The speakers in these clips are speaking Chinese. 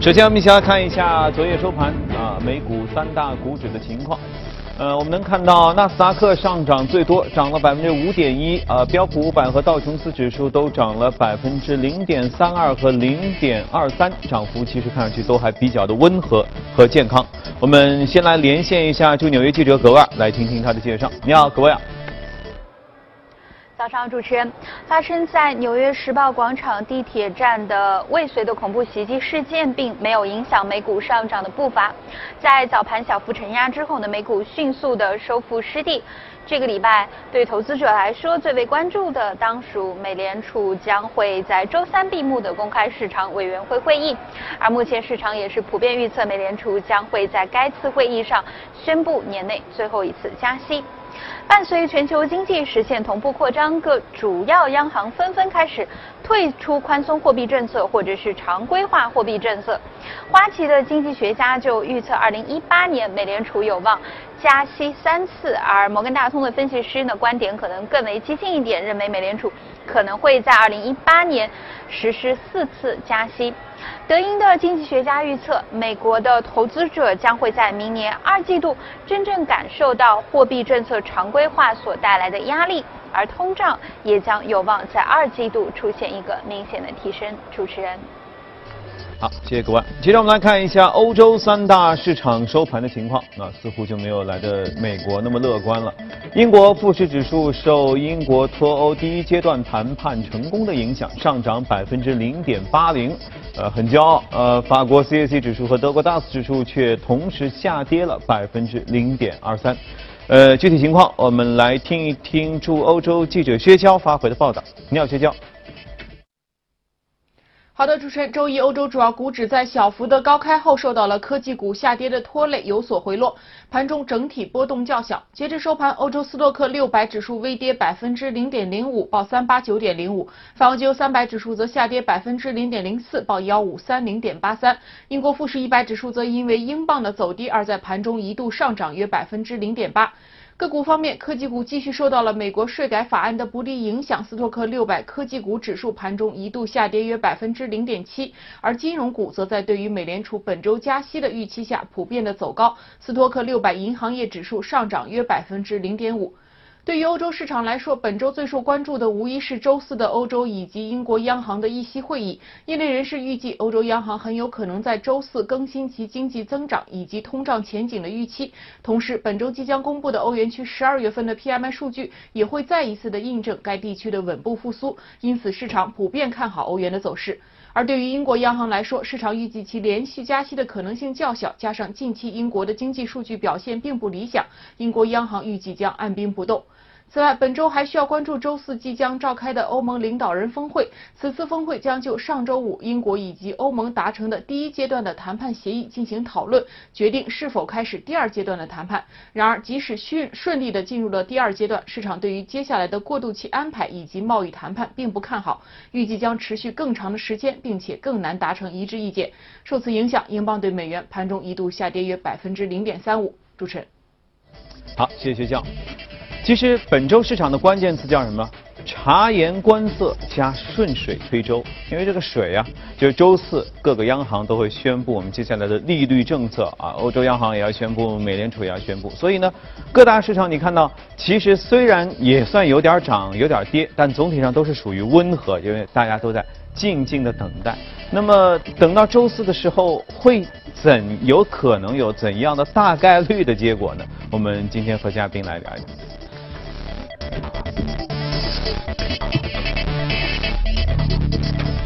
首先，我们一起来看一下昨夜收盘啊，美股三大股指的情况。呃，我们能看到纳斯达克上涨最多，涨了百分之五点一，呃，标普五百和道琼斯指数都涨了百分之零点三二和零点二三，涨幅其实看上去都还比较的温和和健康。我们先来连线一下驻纽约记者葛万，来听听他的介绍。你好，葛万。早上，主持人，发生在纽约时报广场地铁站的未遂的恐怖袭击事件，并没有影响美股上涨的步伐。在早盘小幅承压之后呢，美股迅速的收复失地。这个礼拜对投资者来说最为关注的，当属美联储将会在周三闭幕的公开市场委员会会议。而目前市场也是普遍预测，美联储将会在该次会议上宣布年内最后一次加息。伴随全球经济实现同步扩张，各主要央行纷纷开始退出宽松货币政策或者是常规化货币政策。花旗的经济学家就预测，二零一八年美联储有望加息三次，而摩根大通的分析师呢观点可能更为激进一点，认为美联储可能会在二零一八年实施四次加息。德英的经济学家预测，美国的投资者将会在明年二季度真正感受到货币政策常规化所带来的压力，而通胀也将有望在二季度出现一个明显的提升。主持人。好，谢谢各位。接着我们来看一下欧洲三大市场收盘的情况，那似乎就没有来的美国那么乐观了。英国富时指数受英国脱欧第一阶段谈判成功的影响，上涨百分之零点八零，呃，很骄傲。呃，法国 CAC 指数和德国 DAX 指数却同时下跌了百分之零点二三。呃，具体情况我们来听一听驻欧洲记者薛娇发回的报道。你好，薛娇。好的，主持人，周一欧洲主要股指在小幅的高开后，受到了科技股下跌的拖累，有所回落，盘中整体波动较小。截至收盘，欧洲斯托克六百指数微跌百分之零点零五，报三八九点零五；法国金三百指数则下跌百分之零点零四，报幺五三零点八三。英国富时一百指数则因为英镑的走低，而在盘中一度上涨约百分之零点八。个股方面，科技股继续受到了美国税改法案的不利影响，斯托克六百科技股指数盘中一度下跌约百分之零点七，而金融股则在对于美联储本周加息的预期下普遍的走高，斯托克六百银行业指数上涨约百分之零点五。对于欧洲市场来说，本周最受关注的无疑是周四的欧洲以及英国央行的议息会议。业内人士预计，欧洲央行很有可能在周四更新其经济增长以及通胀前景的预期。同时，本周即将公布的欧元区十二月份的 PMI 数据也会再一次的印证该地区的稳步复苏。因此，市场普遍看好欧元的走势。而对于英国央行来说，市场预计其连续加息的可能性较小，加上近期英国的经济数据表现并不理想，英国央行预计将按兵不动。此外，本周还需要关注周四即将召开的欧盟领导人峰会。此次峰会将就上周五英国以及欧盟达成的第一阶段的谈判协议进行讨论，决定是否开始第二阶段的谈判。然而，即使顺顺利的进入了第二阶段，市场对于接下来的过渡期安排以及贸易谈判并不看好，预计将持续更长的时间，并且更难达成一致意见。受此影响，英镑对美元盘中一度下跌约百分之零点三五。主持人，好，谢谢学校。其实本周市场的关键词叫什么？察言观色加顺水推舟。因为这个水啊，就是周四各个央行都会宣布我们接下来的利率政策啊，欧洲央行也要宣布，美联储也要宣布。所以呢，各大市场你看到，其实虽然也算有点涨，有点跌，但总体上都是属于温和，因为大家都在静静的等待。那么等到周四的时候，会怎有可能有怎样的大概率的结果呢？我们今天和嘉宾来聊一聊。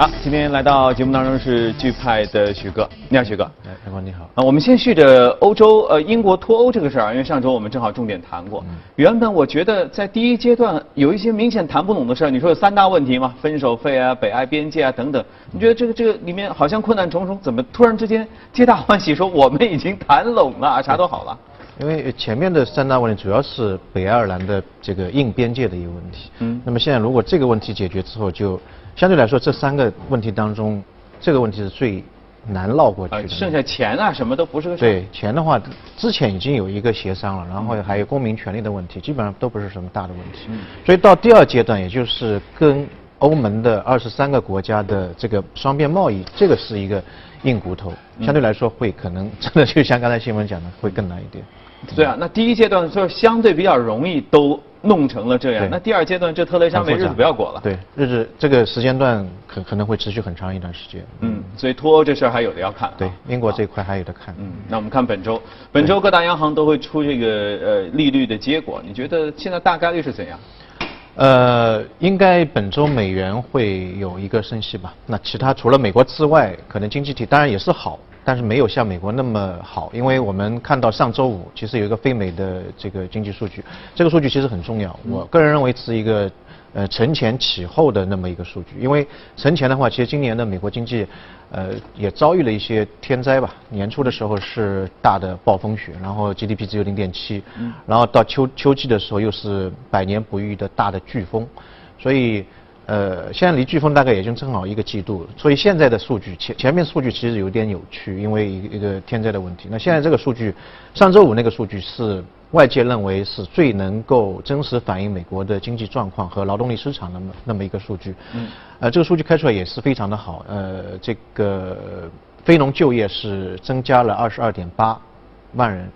好，今天来到节目当中是剧派的许哥，你好，许哥。哎，阳光你好。啊，我们先续着欧洲呃英国脱欧这个事儿啊，因为上周我们正好重点谈过。原本我觉得在第一阶段有一些明显谈不拢的事儿，你说有三大问题嘛，分手费啊、北爱边界啊等等。你觉得这个这个里面好像困难重重，怎么突然之间皆大欢喜，说我们已经谈拢了，啥都好了？因为前面的三大问题主要是北爱尔兰的这个硬边界的一个问题。嗯。那么现在如果这个问题解决之后，就相对来说这三个问题当中，这个问题是最难绕过去的。剩下钱啊什么都不是个事。对钱的话，之前已经有一个协商了，然后还有公民权利的问题，基本上都不是什么大的问题。嗯。所以到第二阶段，也就是跟欧盟的二十三个国家的这个双边贸易，这个是一个硬骨头，相对来说会可能真的就像刚才新闻讲的，会更难一点。对啊，那第一阶段就是相对比较容易都弄成了这样，那第二阶段这特蕾莎梅日子不要过了。对，日子这个时间段可可能会持续很长一段时间。嗯，所以脱欧这事儿还有的要看。对，英国这一块还有的看。嗯，那我们看本周，本周各大央行都会出这个呃利率的结果，你觉得现在大概率是怎样？呃，应该本周美元会有一个升息吧？那其他除了美国之外，可能经济体当然也是好。但是没有像美国那么好，因为我们看到上周五其实有一个非美的这个经济数据，这个数据其实很重要。我个人认为是一个呃承前启后的那么一个数据，因为承前的话，其实今年的美国经济呃也遭遇了一些天灾吧。年初的时候是大的暴风雪，然后 GDP 只有零点七，然后到秋秋季的时候又是百年不遇的大的飓风，所以。呃，现在离飓风大概也就正好一个季度，所以现在的数据前前面数据其实有点扭曲，因为一个一个天灾的问题。那现在这个数据，上周五那个数据是外界认为是最能够真实反映美国的经济状况和劳动力市场那么那么一个数据。嗯。呃，这个数据开出来也是非常的好。呃，这个非农就业是增加了二十二点八万人。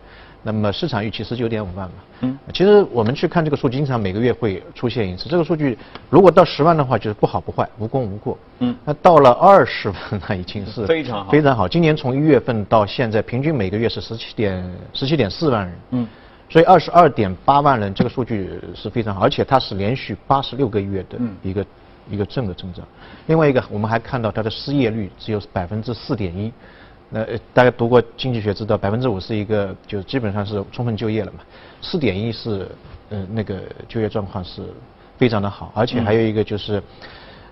那么市场预期十九点五万嘛，嗯，其实我们去看这个数据，经常每个月会出现一次。这个数据如果到十万的话，就是不好不坏，无功无过。嗯，那到了二十万，那已经是非常好，非常好。今年从一月份到现在，平均每个月是十七点十七点四万人。嗯，所以二十二点八万人这个数据是非常好，而且它是连续八十六个月的一个一个正的增长。另外一个，我们还看到它的失业率只有百分之四点一。那大家读过经济学知道，百分之五是一个，就基本上是充分就业了嘛。四点一是，呃，那个就业状况是非常的好，而且还有一个就是，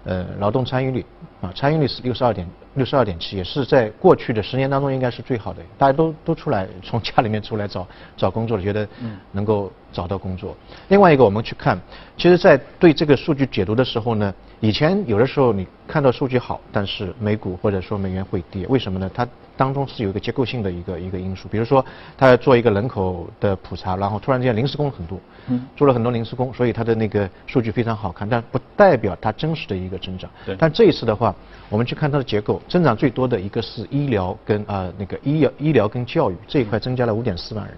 呃，劳动参与率啊，参与率是六十二点六十二点七，也是在过去的十年当中应该是最好的。大家都都出来从家里面出来找找工作了，觉得能够找到工作。另外一个我们去看，其实，在对这个数据解读的时候呢。以前有的时候你看到数据好，但是美股或者说美元会跌，为什么呢？它当中是有一个结构性的一个一个因素，比如说它要做一个人口的普查，然后突然之间临时工很多，嗯，做了很多临时工，所以它的那个数据非常好看，但不代表它真实的一个增长。对。但这一次的话，我们去看它的结构，增长最多的一个是医疗跟啊那个医药医疗跟教育这一块增加了五点四万人，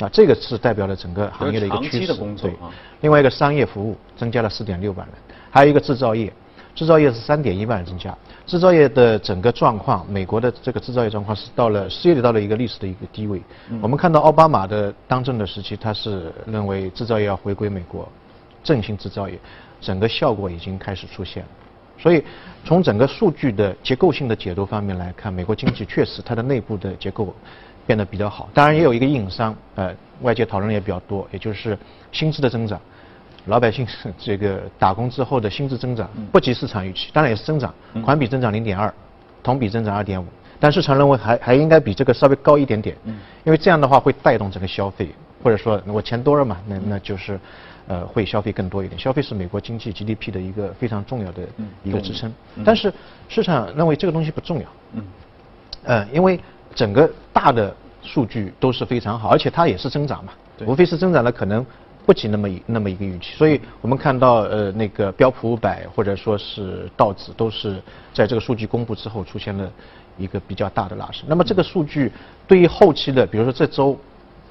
啊这个是代表了整个行业的一个趋势。对。另外一个商业服务增加了四点六万人。还有一个制造业，制造业是三点一万人增加。制造业的整个状况，美国的这个制造业状况是到了失业率到了一个历史的一个低位。我们看到奥巴马的当政的时期，他是认为制造业要回归美国，振兴制造业，整个效果已经开始出现。所以从整个数据的结构性的解读方面来看，美国经济确实它的内部的结构变得比较好。当然也有一个硬伤，呃，外界讨论也比较多，也就是薪资的增长。老百姓是这个打工之后的薪资增长不及市场预期，当然也是增长，环比增长零点二，同比增长二点五，但市场认为还还应该比这个稍微高一点点，因为这样的话会带动整个消费，或者说我钱多了嘛，那那就是呃会消费更多一点，消费是美国经济 GDP 的一个非常重要的一个支撑，但是市场认为这个东西不重要，嗯，呃，因为整个大的数据都是非常好，而且它也是增长嘛，无非是增长了可能。不及那么一那么一个预期，所以我们看到呃那个标普五百或者说是道指都是在这个数据公布之后出现了一个比较大的拉升。那么这个数据对于后期的，比如说这周，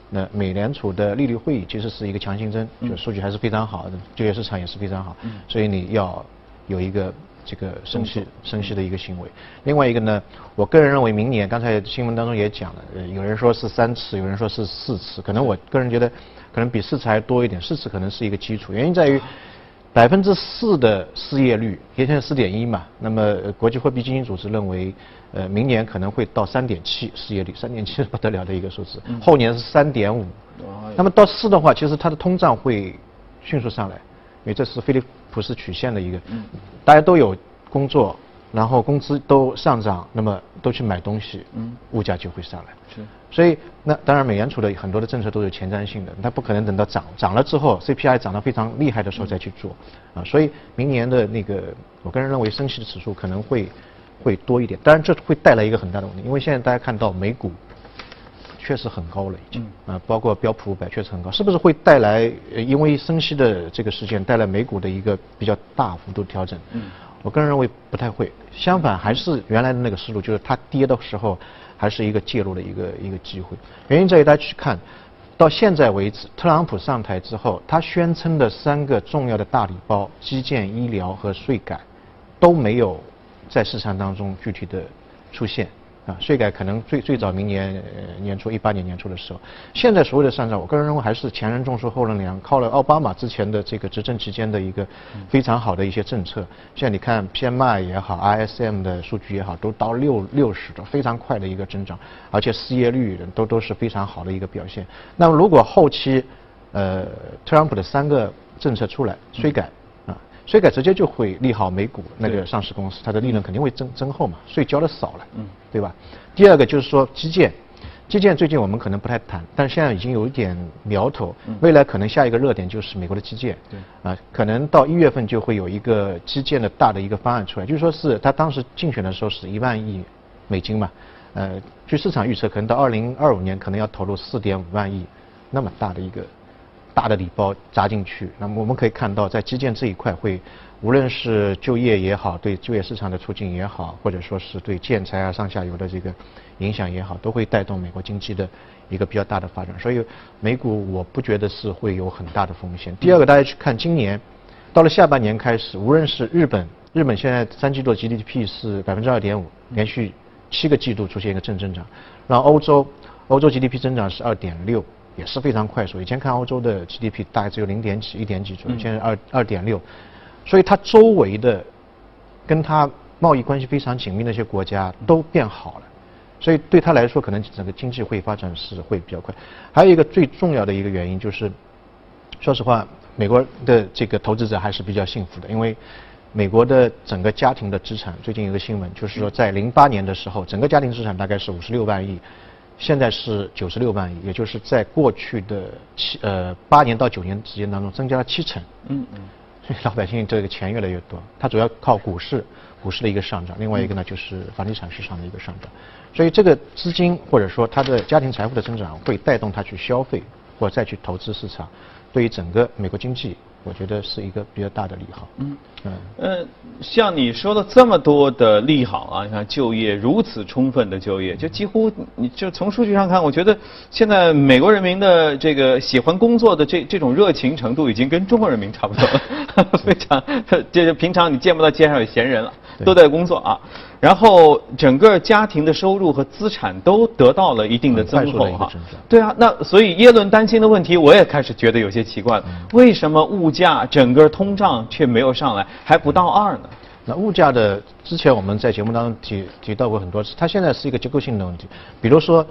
那美联储的利率会议其实是一个强心针，就数据还是非常好的，就业市场也是非常好，所以你要有一个这个升息升息的一个行为。另外一个呢，我个人认为明年刚才新闻当中也讲了，有人说是三次，有人说是四次，可能我个人觉得。可能比四次还多一点，四次可能是一个基础。原因在于百分之四的失业率，现在四点一嘛。那么国际货币基金组织认为，呃，明年可能会到三点七失业率，三点七是不得了的一个数字。后年是三点五。那么到四的话，其实它的通胀会迅速上来，因为这是菲利普斯曲线的一个，大家都有工作。然后工资都上涨，那么都去买东西，嗯，物价就会上来。是，所以那当然美联储的很多的政策都是前瞻性的，它不可能等到涨涨了之后，CPI 涨得非常厉害的时候再去做，啊，所以明年的那个，我个人认为升息的指数可能会会多一点，当然这会带来一个很大的问题，因为现在大家看到美股确实很高了，已经啊，包括标普五百确实很高，是不是会带来因为升息的这个事件带来美股的一个比较大幅度调整？嗯，我个人认为不太会，相反还是原来的那个思路，就是它跌的时候还是一个介入的一个一个机会。原因在于大家去看，到现在为止，特朗普上台之后，他宣称的三个重要的大礼包——基建、医疗和税改，都没有在市场当中具体的出现。啊，税改可能最最早明年年初一八年年初的时候，现在所谓的上涨，我个人认为还是前人种树后人凉，靠了奥巴马之前的这个执政期间的一个非常好的一些政策。现在你看 PMI 也好，ISM 的数据也好，都到六六十的非常快的一个增长，而且失业率都都是非常好的一个表现。那么如果后期呃特朗普的三个政策出来，税改。税改直接就会利好美股那个上市公司，它的利润肯定会增增厚嘛，税交的少了，嗯，对吧？第二个就是说基建，基建最近我们可能不太谈，但是现在已经有一点苗头，未来可能下一个热点就是美国的基建，对，啊，可能到一月份就会有一个基建的大的一个方案出来，就是说是他当时竞选的时候是一万亿美金嘛，呃，据市场预测，可能到二零二五年可能要投入四点五万亿，那么大的一个。大的礼包砸进去，那么我们可以看到，在基建这一块会，无论是就业也好，对就业市场的促进也好，或者说是对建材啊上下游的这个影响也好，都会带动美国经济的一个比较大的发展。所以美股我不觉得是会有很大的风险。第二个，大家去看今年，到了下半年开始，无论是日本，日本现在三季度 GDP 是百分之二点五，连续七个季度出现一个正增长，然后欧洲，欧洲 GDP 增长是二点六。也是非常快速。以前看欧洲的 GDP 大概只有零点几、一点几左右，现在二二点六，所以它周围的跟它贸易关系非常紧密的一些国家都变好了，所以对它来说，可能整个经济会发展是会比较快。还有一个最重要的一个原因就是，说实话，美国的这个投资者还是比较幸福的，因为美国的整个家庭的资产，最近有个新闻就是说，在零八年的时候，整个家庭资产大概是五十六万亿。现在是九十六万亿，也就是在过去的七呃八年到九年时间当中增加了七成。嗯嗯，所以老百姓这个钱越来越多，它主要靠股市股市的一个上涨，另外一个呢就是房地产市场的一个上涨，所以这个资金或者说他的家庭财富的增长会带动他去消费或再去投资市场，对于整个美国经济。我觉得是一个比较大的利好。嗯。嗯。呃，像你说的这么多的利好啊，你看就业如此充分的就业，就几乎你就从数据上看，我觉得现在美国人民的这个喜欢工作的这这种热情程度，已经跟中国人民差不多了，非常，这就平常你见不到街上有闲人了，都在工作啊。然后整个家庭的收入和资产都得到了一定的增厚哈，对啊，那所以耶伦担心的问题，我也开始觉得有些奇怪了，为什么物价整个通胀却没有上来，还不到二呢？那物价的之前我们在节目当中提提到过很多次，它现在是一个结构性的问题，比如说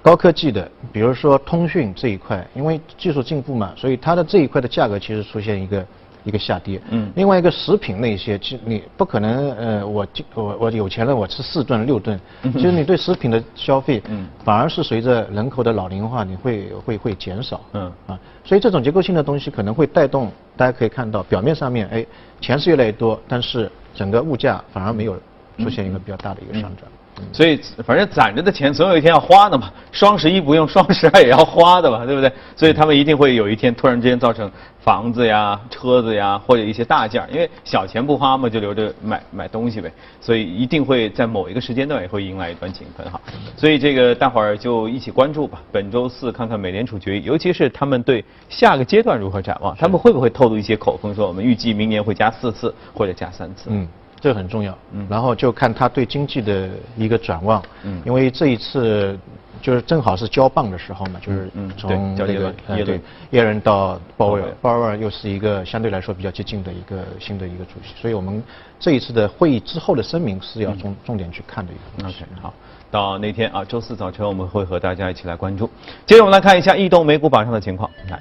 高科技的，比如说通讯这一块，因为技术进步嘛，所以它的这一块的价格其实出现一个。一个下跌，嗯，另外一个食品那些，其实你不可能，呃，我我我有钱了，我吃四顿六顿，其实你对食品的消费，嗯，反而是随着人口的老龄化，你会会会减少，嗯。啊，所以这种结构性的东西可能会带动，大家可以看到表面上面，哎，钱是越来越多，但是整个物价反而没有出现一个比较大的一个上涨。所以，反正攒着的钱总有一天要花的嘛。双十一不用，双十二也要花的嘛，对不对？所以他们一定会有一天突然之间造成房子呀、车子呀，或者一些大件儿，因为小钱不花嘛，就留着买买东西呗。所以一定会在某一个时间段也会迎来一段井喷哈。所以这个大伙儿就一起关注吧。本周四看看美联储决议，尤其是他们对下个阶段如何展望，他们会不会透露一些口风，说我们预计明年会加四次或者加三次？嗯。这很重要，嗯，然后就看他对经济的一个展望，嗯，因为这一次就是正好是交棒的时候嘛，就是从那个耶伦耶伦到鲍威尔，鲍威尔。又是一个相对来说比较接近的一个新的一个主席，所以我们这一次的会议之后的声明是要重重点去看的一个。东西。好，到那天啊，周四早晨我们会和大家一起来关注。接着我们来看一下异动美股榜上的情况，来。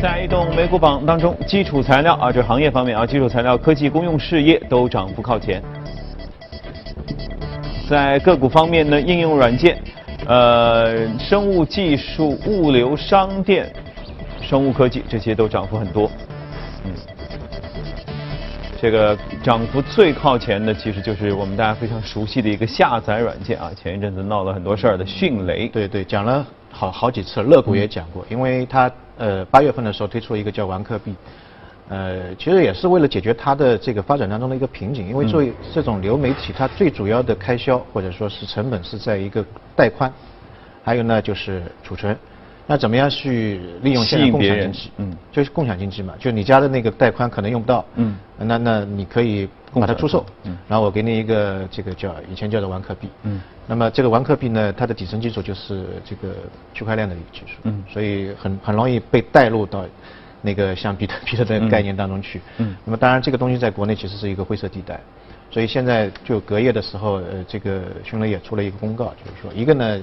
在移动美股榜当中，基础材料啊，这行业方面啊，基础材料、科技、公用事业都涨幅靠前。在个股方面呢，应用软件、呃，生物技术、物流、商店、生物科技这些都涨幅很多。嗯。这个涨幅最靠前的，其实就是我们大家非常熟悉的一个下载软件啊，前一阵子闹了很多事儿的迅雷。对对，讲了好好几次，乐谷也讲过，因为它呃八月份的时候推出了一个叫玩客币，呃，其实也是为了解决它的这个发展当中的一个瓶颈，因为作为这种流媒体，它最主要的开销或者说是成本是在一个带宽，还有呢就是储存。那怎么样去利用现在共享经济？嗯，就是共享经济嘛，就你家的那个带宽可能用不到，嗯，那那你可以把它出售，嗯，然后我给你一个这个叫以前叫做玩客币，嗯，那么这个玩客币呢，它的底层技术就是这个区块链的一个技术，嗯，所以很很容易被带入到那个像比特币的这个概念当中去，嗯，那么当然这个东西在国内其实是一个灰色地带，所以现在就隔夜的时候，呃，这个迅雷也出了一个公告，就是说一个呢。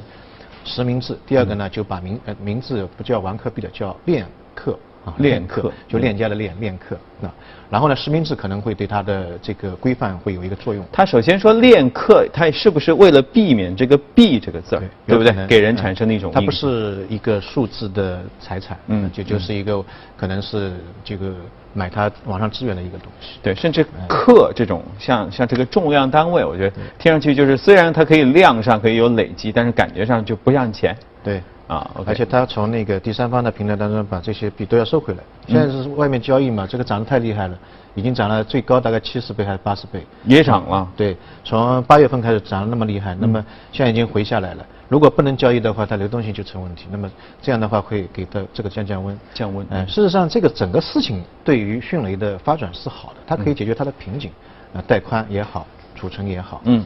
实名制，第二个呢，就把名呃名字不叫王克币的，叫链客啊，链客就链家的链链客啊。然后呢，实名制可能会对它的这个规范会有一个作用。他首先说链客，他是不是为了避免这个币这个字儿，对不对？给人产生的一种。它不是一个数字的财产，嗯，就就是一个可能是这个。买它网上资源的一个东西，对，甚至克这种像像这个重量单位，我觉得听上去就是虽然它可以量上可以有累积，但是感觉上就不像钱。对，啊，而且他从那个第三方的平台当中把这些币都要收回来。现在是外面交易嘛，这个涨得太厉害了，已经涨了最高大概七十倍还是八十倍？也涨了。对，从八月份开始涨得那么厉害，那么现在已经回下来了。如果不能交易的话，它流动性就成问题。那么这样的话会给它这个降降温。降温。嗯，事实上这个整个事情对于迅雷的发展是好的，它可以解决它的瓶颈，啊，带宽也好，储存也好。嗯。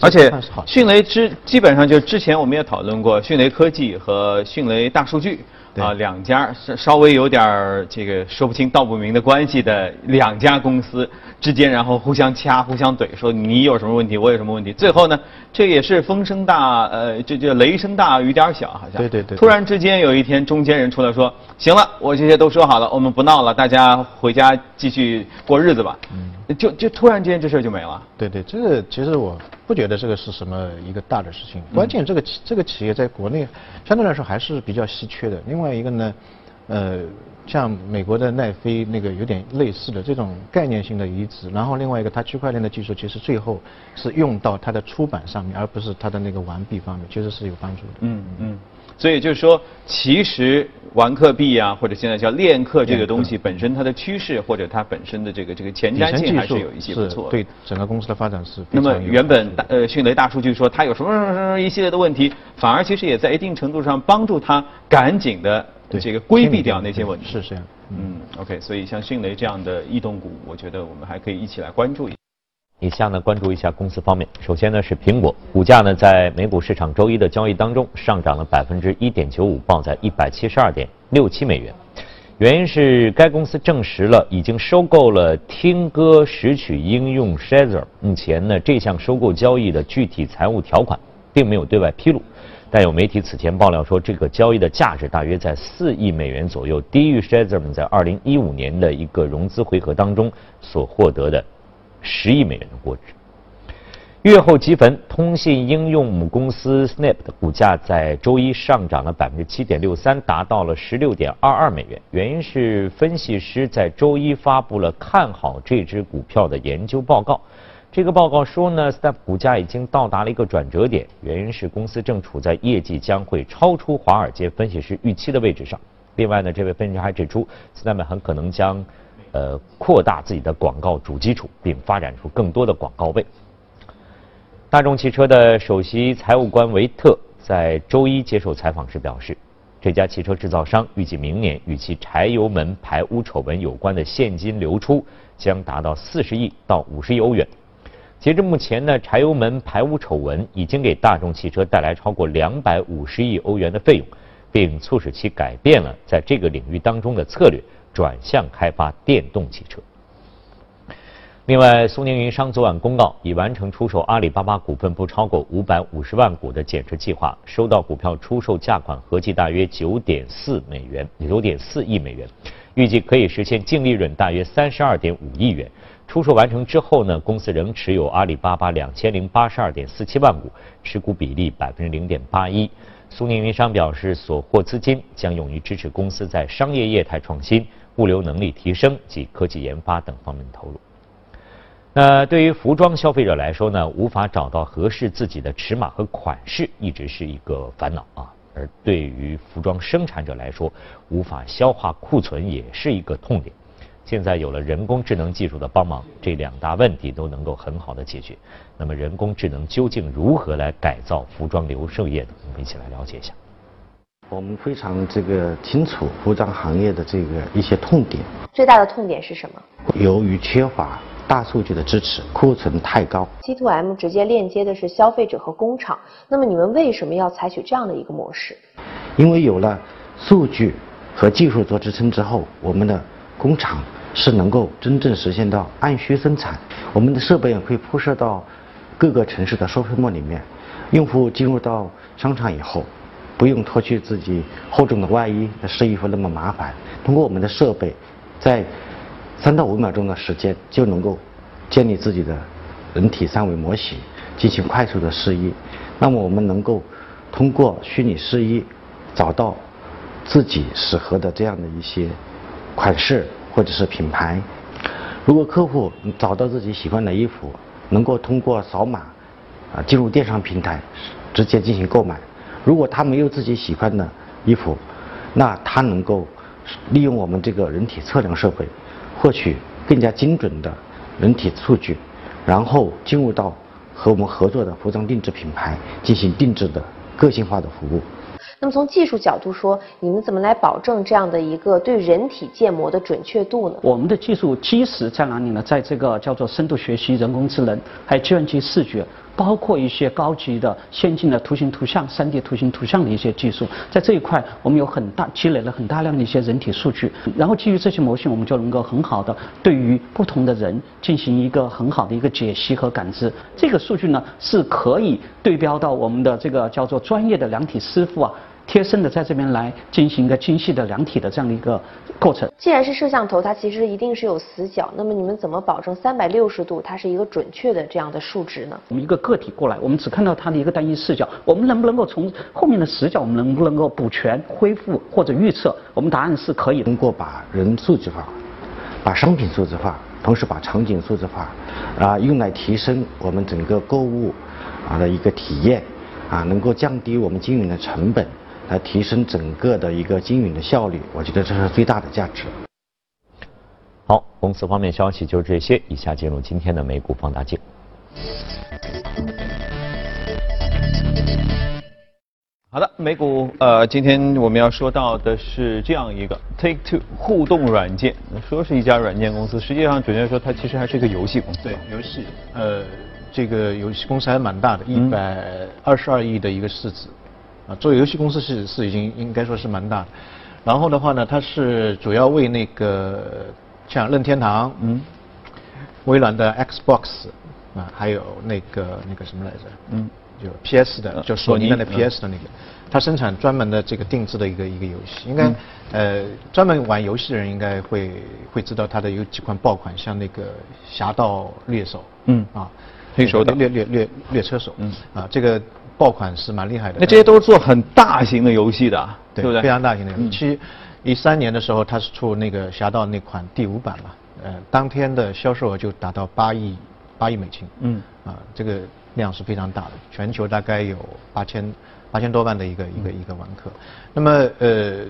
而且迅雷之基本上就之前我们也讨论过，迅雷科技和迅雷大数据。啊，两家是稍微有点儿这个说不清道不明的关系的两家公司之间，然后互相掐、互相怼，说你有什么问题，我有什么问题。最后呢，这也是风声大，呃，这叫雷声大雨点小，好像。对对对。突然之间有一天，中间人出来说：“行了，我这些都说好了，我们不闹了，大家回家继续过日子吧。”嗯。就就突然间这事儿就没了。对对，这个其实我。不觉得这个是什么一个大的事情，关键这个企这个企业在国内相对来说还是比较稀缺的。另外一个呢，呃，像美国的奈飞那个有点类似的这种概念性的移植，然后另外一个它区块链的技术其实最后是用到它的出版上面，而不是它的那个完币方面，其实是有帮助的。嗯嗯。所以就是说，其实玩客币啊，或者现在叫链客这个东西本身，它的趋势或者它本身的这个这个前瞻性还是有一些不错。对整个公司的发展是。那么原本大呃迅雷大数据说它有什么什么什么一系列的问题，反而其实也在一定程度上帮助它赶紧的这个规避掉那些问题。是这样。嗯，OK，所以像迅雷这样的异动股，我觉得我们还可以一起来关注一下。以下呢，关注一下公司方面。首先呢是苹果，股价呢在美股市场周一的交易当中上涨了百分之一点九五，报在一百七十二点六七美元。原因是该公司证实了已经收购了听歌识曲应用 Shazzer。目前呢这项收购交易的具体财务条款并没有对外披露，但有媒体此前爆料说这个交易的价值大约在四亿美元左右，低于 Shazzer 在二零一五年的一个融资回合当中所获得的。十亿美元的估值。月后积分，通信应用母公司 Snap 的股价在周一上涨了百分之七点六三，达到了十六点二二美元。原因是分析师在周一发布了看好这只股票的研究报告。这个报告说呢，Snap 股价已经到达了一个转折点，原因是公司正处在业绩将会超出华尔街分析师预期的位置上。另外呢，这位分析师还指出，Snap 很可能将。呃，扩大自己的广告主基础，并发展出更多的广告位。大众汽车的首席财务官维特在周一接受采访时表示，这家汽车制造商预计明年与其柴油门排污丑闻有关的现金流出将达到四十亿到五十亿欧元。截至目前呢，柴油门排污丑闻已经给大众汽车带来超过两百五十亿欧元的费用，并促使其改变了在这个领域当中的策略。转向开发电动汽车。另外，苏宁云商昨晚公告，已完成出售阿里巴巴股份不超过五百五十万股的减持计划，收到股票出售价款合计大约九点四美元，九点四亿美元，预计可以实现净利润大约三十二点五亿元。出售完成之后呢，公司仍持有阿里巴巴两千零八十二点四七万股，持股比例百分之零点八一。苏宁云商表示，所获资金将用于支持公司在商业业态创新。物流能力提升及科技研发等方面的投入。那对于服装消费者来说呢，无法找到合适自己的尺码和款式，一直是一个烦恼啊。而对于服装生产者来说，无法消化库存也是一个痛点。现在有了人工智能技术的帮忙，这两大问题都能够很好的解决。那么，人工智能究竟如何来改造服装零售业呢？我们一起来了解一下。我们非常这个清楚服装行业的这个一些痛点。最大的痛点是什么？由于缺乏大数据的支持，库存太高。T2M 直接链接的是消费者和工厂，那么你们为什么要采取这样的一个模式？因为有了数据和技术做支撑之后，我们的工厂是能够真正实现到按需生产。我们的设备也可以铺设到各个城市的 shopping mall 里面，用户进入到商场以后。不用脱去自己厚重的外衣试衣服那么麻烦，通过我们的设备，在三到五秒钟的时间就能够建立自己的人体三维模型，进行快速的试衣。那么我们能够通过虚拟试衣找到自己适合的这样的一些款式或者是品牌。如果客户找到自己喜欢的衣服，能够通过扫码啊进入电商平台直接进行购买。如果他没有自己喜欢的衣服，那他能够利用我们这个人体测量设备，获取更加精准的人体数据，然后进入到和我们合作的服装定制品牌进行定制的个性化的服务。那么从技术角度说，你们怎么来保证这样的一个对人体建模的准确度呢？我们的技术基石在哪里呢？在这个叫做深度学习、人工智能，还有计算机视觉。包括一些高级的、先进的图形图像、3D 图形图像的一些技术，在这一块我们有很大积累了很大量的一些人体数据，然后基于这些模型，我们就能够很好的对于不同的人进行一个很好的一个解析和感知。这个数据呢是可以对标到我们的这个叫做专业的量体师傅啊。贴身的在这边来进行一个精细的量体的这样的一个过程。既然是摄像头，它其实一定是有死角。那么你们怎么保证三百六十度它是一个准确的这样的数值呢？我们一个个体过来，我们只看到它的一个单一视角，我们能不能够从后面的死角，我们能不能够补全、恢复或者预测？我们答案是可以。通过把人数字化，把商品数字化，同时把场景数字化，啊，用来提升我们整个购物啊的一个体验，啊，能够降低我们经营的成本。来提升整个的一个经营的效率，我觉得这是最大的价值。好，公司方面消息就是这些，以下进入今天的美股放大镜。好的，美股呃，今天我们要说到的是这样一个 Take Two 互动软件，说是一家软件公司，实际上准确说它其实还是一个游戏公司。对，游戏，呃，这个游戏公司还蛮大的，一百二十二亿的一个市值。啊，做游戏公司是是已经应该说是蛮大的，然后的话呢，它是主要为那个像任天堂、嗯，微软的 Xbox 啊，还有那个那个什么来着，嗯，就 PS 的，就索尼的那 PS 的那个，它生产专门的这个定制的一个一个游戏，应该呃专门玩游戏的人应该会会知道它的有几款爆款，像那个侠盗猎手，嗯啊，黑手猎猎猎猎车手，嗯啊这个。爆款是蛮厉害的，那这些都是做很大型的游戏的，对不对？非常大型的。游戏。一三年的时候，它是出那个侠盗那款第五版嘛，呃，当天的销售额就达到八亿八亿美金，嗯，啊，这个量是非常大的，全球大概有八千八千多万的一个一个一个玩客。那么呃，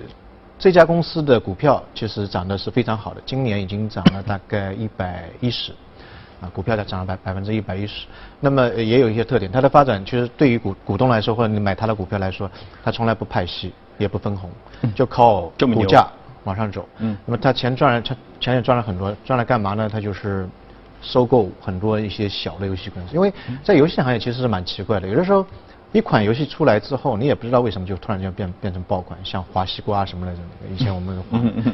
这家公司的股票其实涨得是非常好的，今年已经涨了大概一百一十。啊，股票在涨了百百分之一百一十，那么也有一些特点，它的发展其实对于股股东来说，或者你买它的股票来说，它从来不派息，也不分红，就靠股价往上走。嗯，那么它钱赚了，它钱也赚了很多，赚了干嘛呢？它就是收购很多一些小的游戏公司，因为在游戏行业其实是蛮奇怪的，有的时候。一款游戏出来之后，你也不知道为什么就突然间变变成爆款，像滑西瓜什么来着？以前我们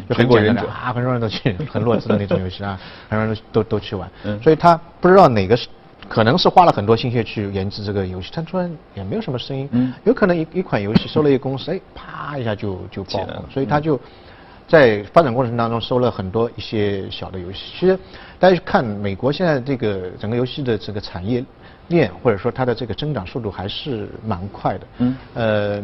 就很简单的啊，很多人都去很弱智的那种游戏啊，很多人都都都去玩。所以他不知道哪个是，可能是花了很多心血去研制这个游戏，他突然也没有什么声音。有可能一一款游戏收了一个公司，哎，啪一下就就爆了。所以他就在发展过程当中收了很多一些小的游戏。其实大家看美国现在这个整个游戏的这个产业。链或者说它的这个增长速度还是蛮快的，嗯，呃，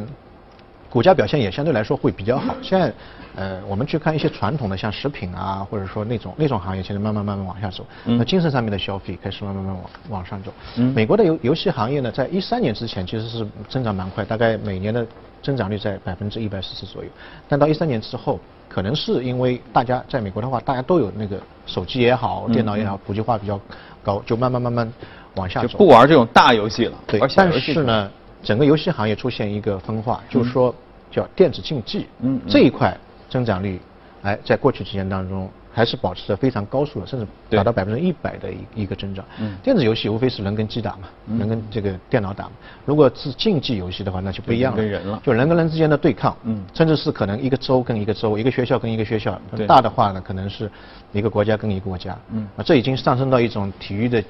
股价表现也相对来说会比较好。现在，呃，我们去看一些传统的像食品啊，或者说那种那种行业，现在慢慢慢慢往下走。那精神上面的消费开始慢慢慢慢往往上走。嗯美国的游游戏行业呢，在一三年之前其实是增长蛮快，大概每年的增长率在百分之一百四十左右。但到一三年之后，可能是因为大家在美国的话，大家都有那个手机也好，电脑也好，普及化比较高，就慢慢慢慢往下走。不玩这种大游戏了。对，但是呢，整个游戏行业出现一个分化，就是说叫电子竞技，嗯，这一块。增长率，哎，在过去几年当中还是保持着非常高速的，甚至达到百分之一百的一一个增长。嗯，电子游戏无非是人跟机打嘛，人跟这个电脑打嘛。如果是竞技游戏的话，那就不一样了，跟人了，就人跟人之间的对抗。嗯，甚至是可能一个州跟一个州，一个学校跟一个学校。大的话呢，可能是一个国家跟一个国家。嗯，啊，这已经上升到一种体育的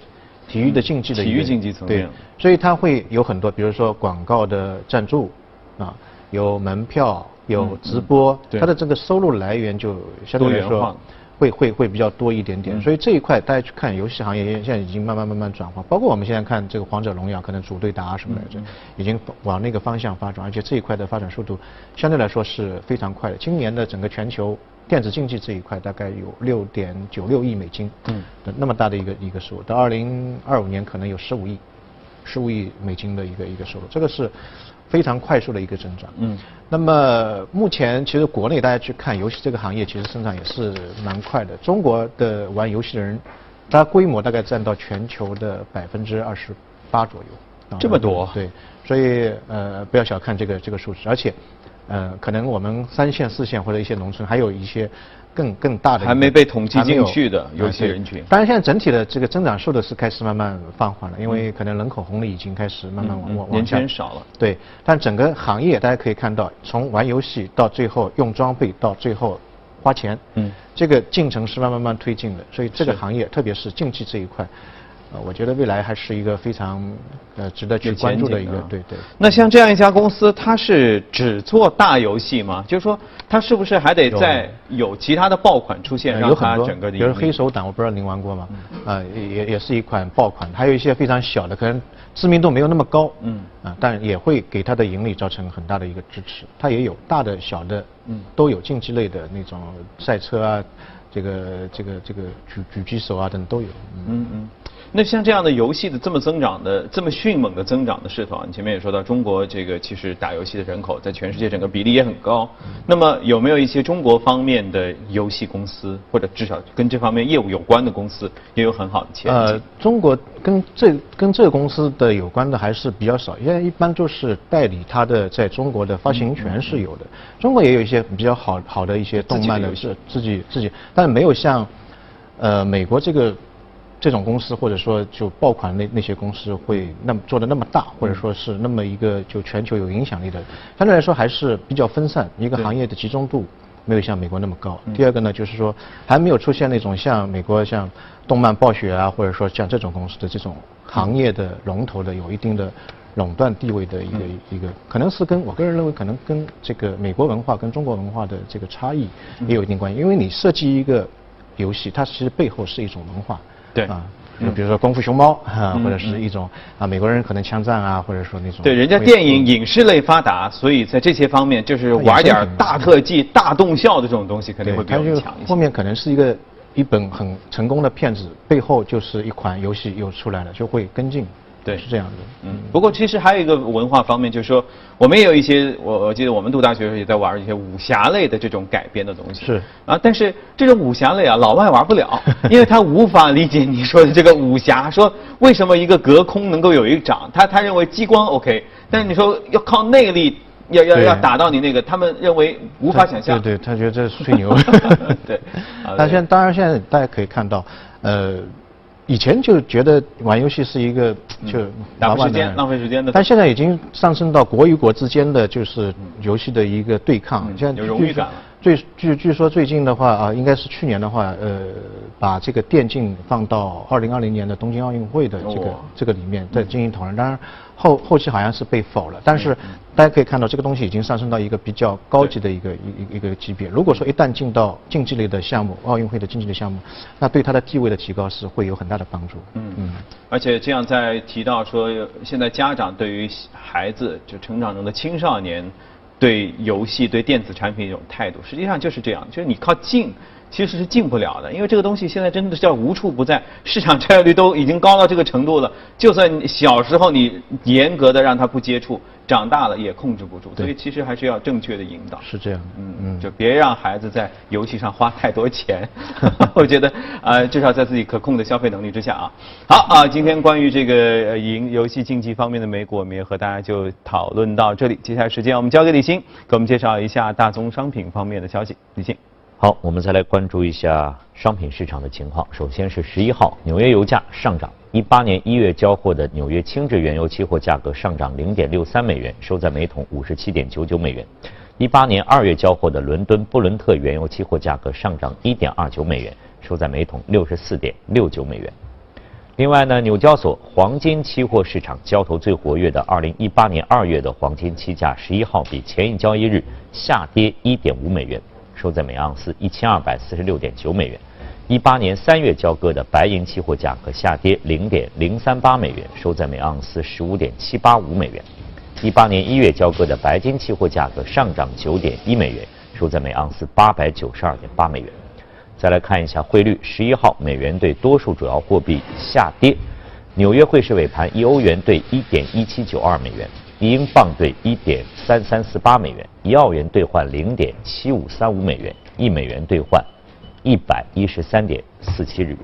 体育的竞技的体育竞技层面。对，所以它会有很多，比如说广告的赞助，啊，有门票。有直播，它的这个收入来源就相对来说会会会比较多一点点，所以这一块大家去看游戏行业现在已经慢慢慢慢转化，包括我们现在看这个王者荣耀，可能组队打什么来着，已经往那个方向发展，而且这一块的发展速度相对来说是非常快的。今年的整个全球电子竞技这一块大概有六点九六亿美金，嗯，那么大的一个一个数，到二零二五年可能有十五亿，十五亿美金的一个一个收入，这个是。非常快速的一个增长。嗯，那么目前其实国内大家去看游戏这个行业，其实增长也是蛮快的。中国的玩游戏的人，它规模大概占到全球的百分之二十八左右。这么多？对，所以呃不要小看这个这个数字，而且呃可能我们三线、四线或者一些农村还有一些。更更大的还没被统计进去的有些人群，当然现在整体的这个增长速度是开始慢慢放缓了，因为可能人口红利已经开始慢慢往往年轻人少了。对，但整个行业大家可以看到，从玩游戏到最后用装备到最后花钱，嗯，这个进程是慢慢慢推进的，所以这个行业特别是竞技这一块。呃，我觉得未来还是一个非常呃值得去关注的一个，对对。那像这样一家公司，它是只做大游戏吗？就是说，它是不是还得再有其他的爆款出现，让它整个的？比如黑手党，我不知道您玩过吗？啊，也也是一款爆款，还有一些非常小的，可能知名度没有那么高，嗯，啊，但也会给它的盈利造成很大的一个支持。它也有大的、小的，嗯，都有竞技类的那种赛车啊，这个这个这个狙狙击手啊等都有。嗯嗯。那像这样的游戏的这么增长的这么迅猛的增长的势头啊，你前面也说到，中国这个其实打游戏的人口在全世界整个比例也很高。那么有没有一些中国方面的游戏公司，或者至少跟这方面业务有关的公司，也有很好的前景？呃，中国跟这跟这个公司的有关的还是比较少，因为一般就是代理它的在中国的发行权是有的。中国也有一些比较好好的一些动漫的是自己自己，但没有像呃美国这个。这种公司或者说就爆款那那些公司会那么做的那么大，或者说是那么一个就全球有影响力的，相对来说还是比较分散，一个行业的集中度没有像美国那么高。第二个呢，就是说还没有出现那种像美国像动漫暴雪啊，或者说像这种公司的这种行业的龙头的有一定的垄断地位的一个一个，可能是跟我个人认为可能跟这个美国文化跟中国文化的这个差异也有一定关系，因为你设计一个游戏，它其实背后是一种文化。对啊，就比如说功夫熊猫哈，或者是一种啊，美国人可能枪战啊，或者说那种。对，人家电影影视类发达，所以在这些方面就是玩点大特技、大动效的这种东西肯定会比较强一些。后面可能是一个一本很成功的片子，背后就是一款游戏又出来了，就会跟进。对，是这样的。嗯，不过其实还有一个文化方面，就是说我们也有一些，我我记得我们读大学的时候也在玩一些武侠类的这种改编的东西。是。啊，但是这种武侠类啊，老外玩不了，因为他无法理解你说的这个武侠，说为什么一个隔空能够有一掌，他他认为激光 OK，但是你说要靠内力，要要要打到你那个，他们认为无法想象。对对，他觉得这是吹牛。对。但现在当然现在大家可以看到，呃。以前就觉得玩游戏是一个就浪费时间、浪费时间的，但现在已经上升到国与国之间的就是游戏的一个对抗，现在有荣誉感了。据据据说最近的话啊，应该是去年的话，呃，把这个电竞放到二零二零年的东京奥运会的这个这个里面在进行讨论。当然后后期好像是被否了，但是大家可以看到这个东西已经上升到一个比较高级的一个一一个级别。如果说一旦进到竞技类的项目，奥运会的竞技类项目，那对它的地位的提高是会有很大的帮助。嗯嗯。而且这样在提到说，现在家长对于孩子就成长中的青少年。对游戏、对电子产品一种态度，实际上就是这样，就是你靠近。其实是进不了的，因为这个东西现在真的是叫无处不在，市场占有率都已经高到这个程度了。就算小时候你严格的让他不接触，长大了也控制不住。所以其实还是要正确的引导。是这样，嗯嗯，就别让孩子在游戏上花太多钱。我觉得啊，至少在自己可控的消费能力之下啊。好啊，今天关于这个赢游戏竞技方面的美股，我们也和大家就讨论到这里。接下来时间我们交给李欣，给我们介绍一下大宗商品方面的消息。李欣。好，我们再来关注一下商品市场的情况。首先是十一号，纽约油价上涨。一八年一月交货的纽约轻质原油期货价格上涨零点六三美元，收在每桶五十七点九九美元。一八年二月交货的伦敦布伦特原油期货价格上涨一点二九美元，收在每桶六十四点六九美元。另外呢，纽交所黄金期货市场交投最活跃的二零一八年二月的黄金期价，十一号比前一交易日下跌一点五美元。收在每盎司一千二百四十六点九美元。一八年三月交割的白银期货价格下跌零点零三八美元，收在每盎司十五点七八五美元。一八年一月交割的白金期货价格上涨九点一美元，收在每盎司八百九十二点八美元。再来看一下汇率，十一号美元对多数主要货币下跌。纽约汇市尾盘，一欧元兑一点一七九二美元。一英镑兑一点三三四八美元，一澳元兑换零点七五三五美元，一美元兑换一百一十三点四七日元。